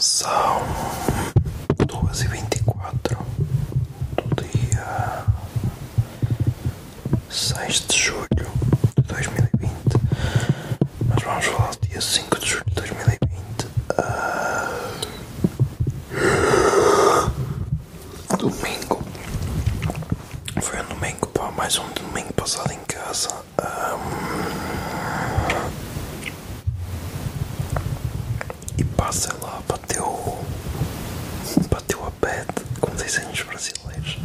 Olá, somos são 2 e 24 do dia 6 de julho de 2020. Mas vamos falar do dia 5 de julho de 2020. Ah, domingo. Foi um domingo, pá, mais um domingo passado em casa. Ah, e sei lá, bateu. Bateu a bad, como dizem os brasileiros.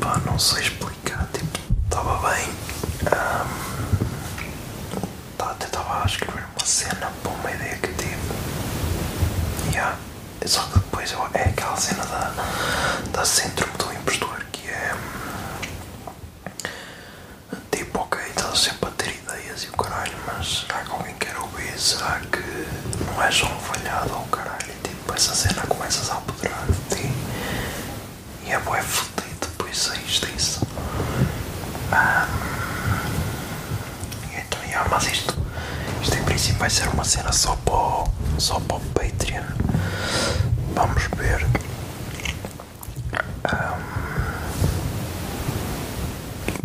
Pá, não sei explicar, tipo, estava bem. ahm, tá, até estava a escrever uma cena para uma ideia que tive. Yeah. Só que depois eu, é aquela cena da, da síndrome do impostor que é. Tipo, ok, estás sempre a ter ideias e o caralho, mas que alguém quer ouvir? Será que não é só um falhado ou caralho? E, tipo, essa cena começas a apoderar de ti e é bué fodido depois saís disso. Ah, e então, yeah, mas isto, isto em princípio vai ser uma cena só para o, só para o Patreon. Vamos ver.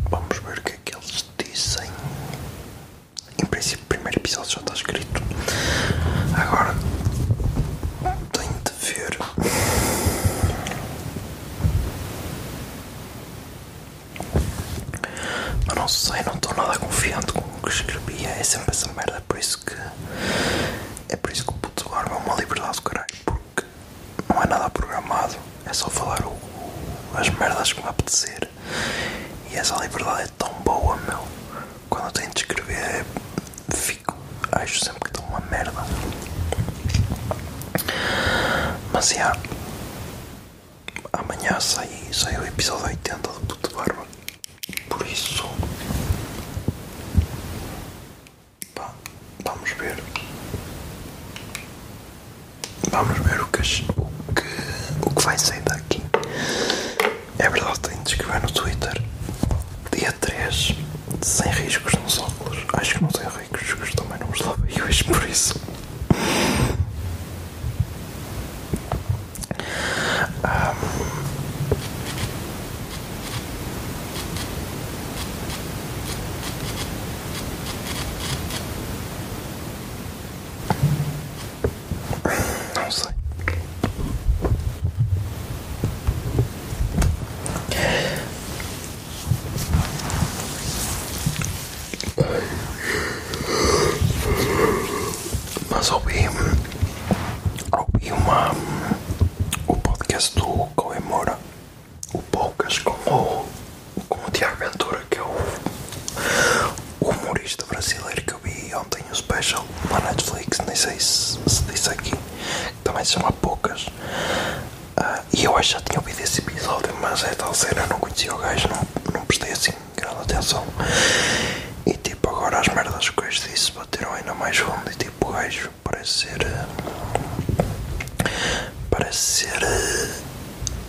Vamos ver o que é que eles dizem. Em princípio, o primeiro episódio já está escrito. Agora, tenho de ver. Mas não sei, não estou nada confiante com o que escrevia. É sempre essa merda. É por isso que. É por isso que o puto agora é uma liberdade do caralho. Porque não é nada programado. É só falar o- as merdas que me apetecer. E essa liberdade é tão boa, meu. Quando eu tenho de escrever, fico. Acho sempre que estou uma merda. Mas já. Amanhã sai, sai o episódio 80 do Puto Barba. Por isso. Pá, vamos ver. Vamos ver o que, as- o que, o que vai sair daqui. É verdade, tenho de escrever no Twitter. Dia 3, sem riscos nos óculos. Acho que não tenho riscos, também não os lavei hoje por isso. Não sei. Mas ouvi, ouvi uma, o podcast do Cauê Moura, o Poucas, com o, com o Tiago Ventura, que é o, o humorista brasileiro que eu vi ontem o special na Netflix, nem sei se, se disse aqui, que também se chama Poucas. Ah, e eu acho que já tinha ouvido esse episódio, mas é tal cena, não conhecia o gajo, não, não prestei assim grande atenção. E tipo, agora as merdas que gajo disse bateram ainda mais fundo. E tipo, o gajo parece ser. eh, Parece ser. eh,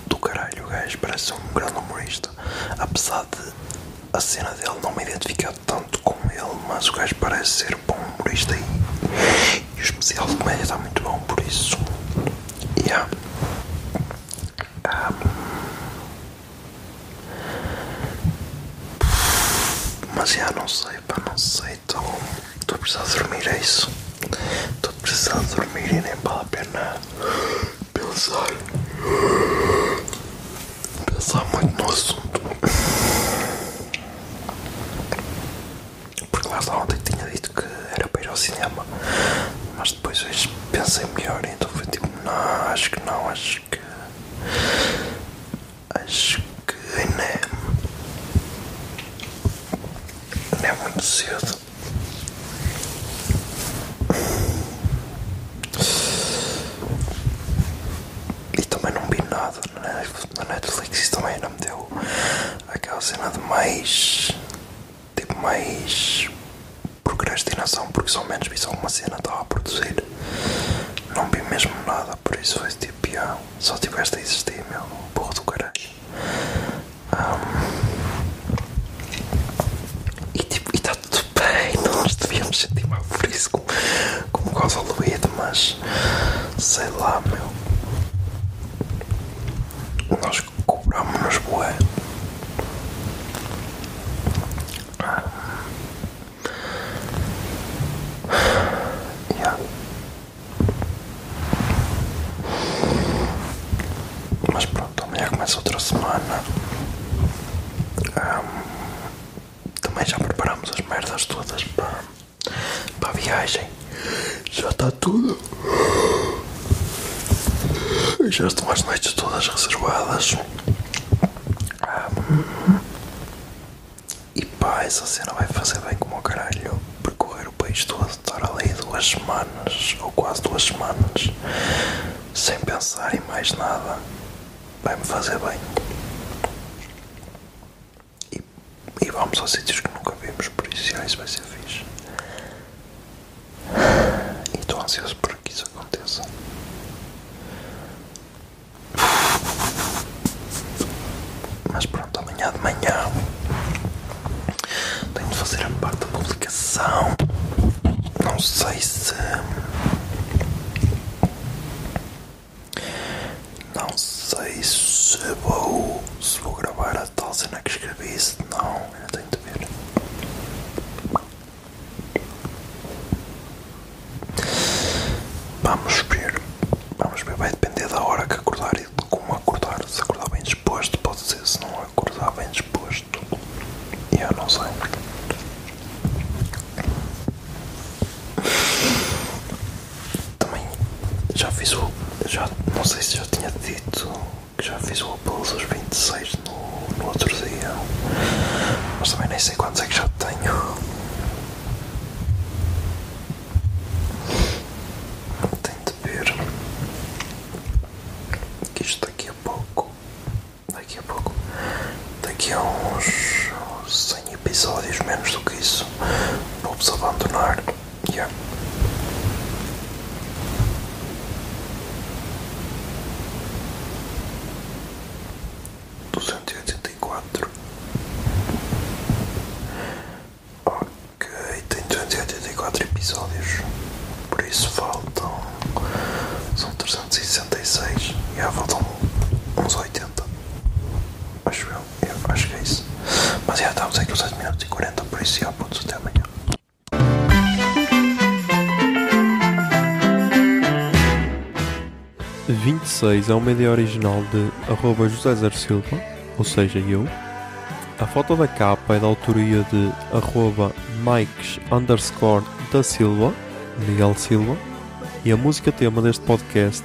Do caralho, o gajo parece ser um grande humorista. Apesar de a cena dele não me identificar tanto com ele, mas o gajo parece ser bom humorista e, e o especial de comédia está muito bom, por isso. Yeah. Mas não sei, pá, não sei. Estou a precisar dormir, é isso. Estou a precisar dormir e nem vale a pena pensar. Pensar muito no assunto. Porque lá está ontem tinha dito que era para ir ao cinema. Mas depois hoje pensei melhor, então foi tipo, não, acho que não, acho que. Acho que ainda é. Ainda é muito cedo. E também não vi nada na Netflix, isso também não me deu aquela cena de mais. tipo, mais procrastinação, porque só menos vi só uma cena estava a produzir. Não vi mesmo nada, por isso foi tipo, yeah, só tiveste a existir, meu, porra do caralho. E tipo, e está tudo bem, nós devíamos sentir mal por isso como, causa Luíde, mas sei lá, meu. Nós cobramos-nos bué. Yeah. Mas pronto, amanhã começa outra semana. Ahm, também já preparamos as merdas todas para, para a viagem. Já está tudo. Já estão as noites todas reservadas. E pá, essa cena vai fazer bem como o caralho. Percorrer o país todo, estar ali duas semanas, ou quase duas semanas, sem pensar em mais nada, vai-me fazer bem. E, e vamos a sítios que nunca vimos, por isso isso vai ser fixe. E estou ansioso por que isso aconteça. Mas pronto, amanhã de manhã tenho de fazer a parte da publicação. Não sei se. Não sei se vou. se vou gravar a tal cena que escrevi. Se não, ainda tenho de ver. Vamos ver. Vamos ver. Vai depender da hora que acordar e de como acordar. Se acordar bem disposto, pode ser. Se não acordar bem disposto, eu não sei. Também já fiz o. Já, não sei se já tinha dito que já fiz o apelo dos 26 no, no outro dia. Mas também nem sei quantos é que já tenho. Tenho de ver que isto daqui a pouco. Daqui a pouco. Daqui a uns 100 episódios, menos do que isso, vou-vos abandonar. Yeah. Duzentos e oitenta e quatro. Ok, tem duzentos e oitenta e quatro episódios. Por isso faltam. São trezentos e sessenta e seis. Já faltam uns oitenta. Acho eu. eu acho que é isso. Mas já estamos aqui uns 7 minutos e 40, por isso já pontos até amanhã. e 26 é uma ideia original de arroba José Zer Silva, ou seja, eu. A foto da capa é da autoria de arroba Mikes underscore da Silva, Miguel Silva, e a música tema deste podcast